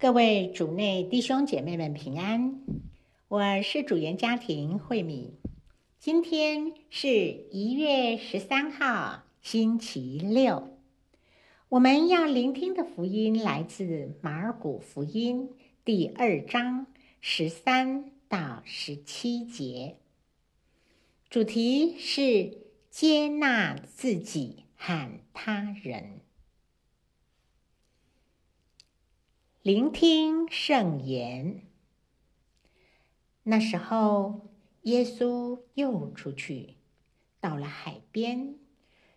各位主内弟兄姐妹们平安，我是主言家庭慧敏。今天是一月十三号，星期六。我们要聆听的福音来自马尔谷福音第二章十三到十七节，主题是接纳自己和他人。聆听圣言。那时候，耶稣又出去，到了海边，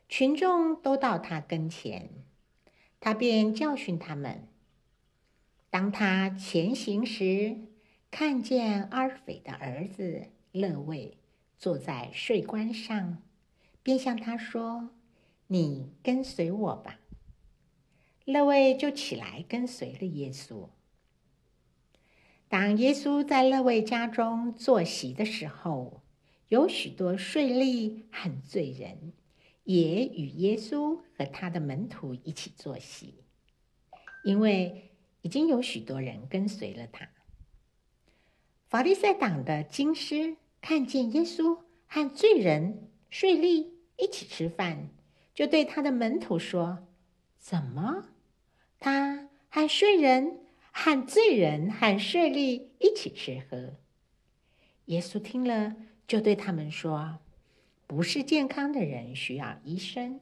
群众都到他跟前，他便教训他们。当他前行时，看见阿尔斐的儿子勒位坐在税关上，便向他说：“你跟随我吧。”那位就起来跟随了耶稣。当耶稣在那位家中坐席的时候，有许多税吏和罪人也与耶稣和他的门徒一起坐席，因为已经有许多人跟随了他。法利赛党的经师看见耶稣和罪人、税吏一起吃饭，就对他的门徒说：“怎么？”他和税人、和罪人、和税吏一起吃喝。耶稣听了，就对他们说：“不是健康的人需要医生，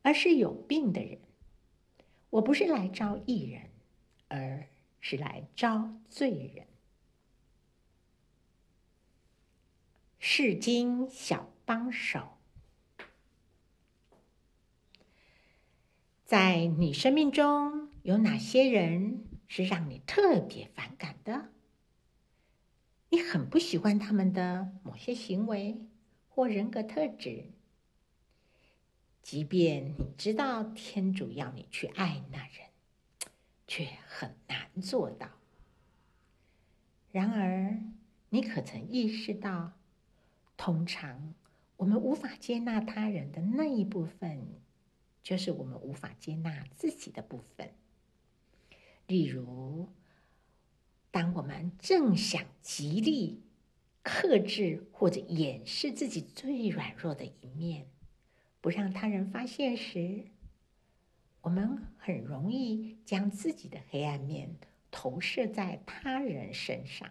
而是有病的人。我不是来招义人，而是来招罪人。”是经小帮手。在你生命中有哪些人是让你特别反感的？你很不喜欢他们的某些行为或人格特质，即便你知道天主要你去爱那人，却很难做到。然而，你可曾意识到，通常我们无法接纳他人的那一部分，就是我们无法接纳自己的部分。例如，当我们正想极力克制或者掩饰自己最软弱的一面，不让他人发现时，我们很容易将自己的黑暗面投射在他人身上，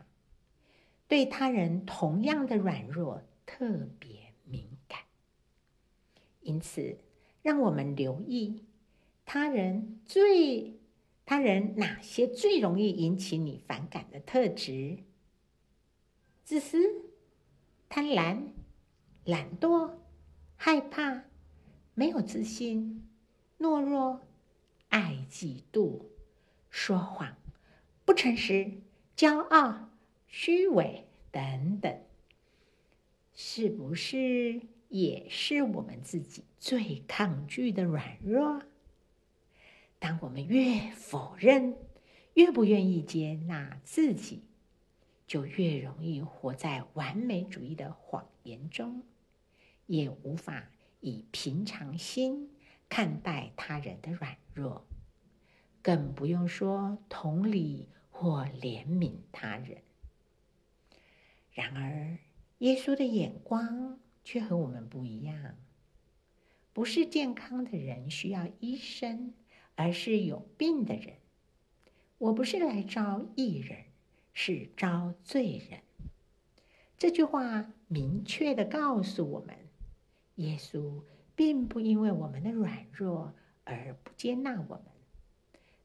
对他人同样的软弱特别敏感，因此。让我们留意他人最他人哪些最容易引起你反感的特质：自私、贪婪、懒惰、害怕、没有自信、懦弱、爱嫉妒、说谎、不诚实、骄傲、虚伪等等，是不是？也是我们自己最抗拒的软弱。当我们越否认，越不愿意接纳自己，就越容易活在完美主义的谎言中，也无法以平常心看待他人的软弱，更不用说同理或怜悯他人。然而，耶稣的眼光。却和我们不一样，不是健康的人需要医生，而是有病的人。我不是来招义人，是招罪人。这句话明确地告诉我们，耶稣并不因为我们的软弱而不接纳我们，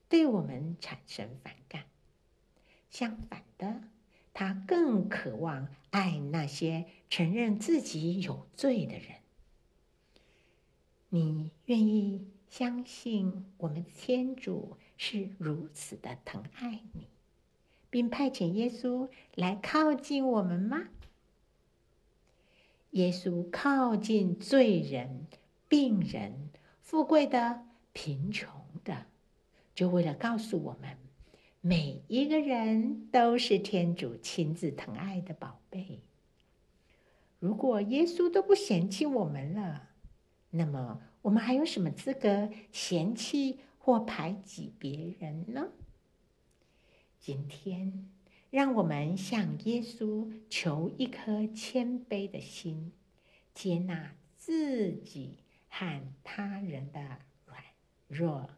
对我们产生反感。相反的。他更渴望爱那些承认自己有罪的人。你愿意相信我们的天主是如此的疼爱你，并派遣耶稣来靠近我们吗？耶稣靠近罪人、病人、富贵的、贫穷的，就为了告诉我们。每一个人都是天主亲自疼爱的宝贝。如果耶稣都不嫌弃我们了，那么我们还有什么资格嫌弃或排挤别人呢？今天，让我们向耶稣求一颗谦卑的心，接纳自己和他人的软弱。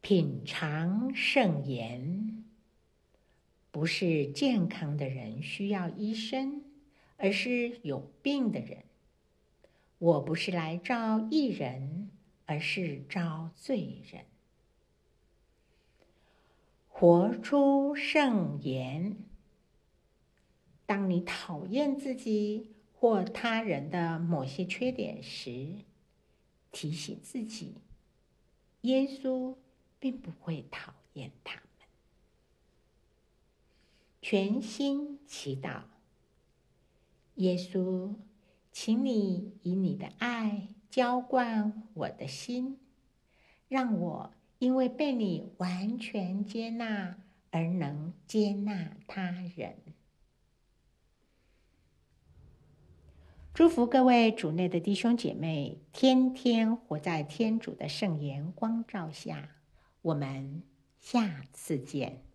品尝圣言，不是健康的人需要医生，而是有病的人。我不是来召义人，而是召罪人。活出圣言。当你讨厌自己或他人的某些缺点时，提醒自己，耶稣并不会讨厌他们。全心祈祷，耶稣。请你以你的爱浇灌我的心，让我因为被你完全接纳而能接纳他人。祝福各位主内的弟兄姐妹，天天活在天主的圣言光照下。我们下次见。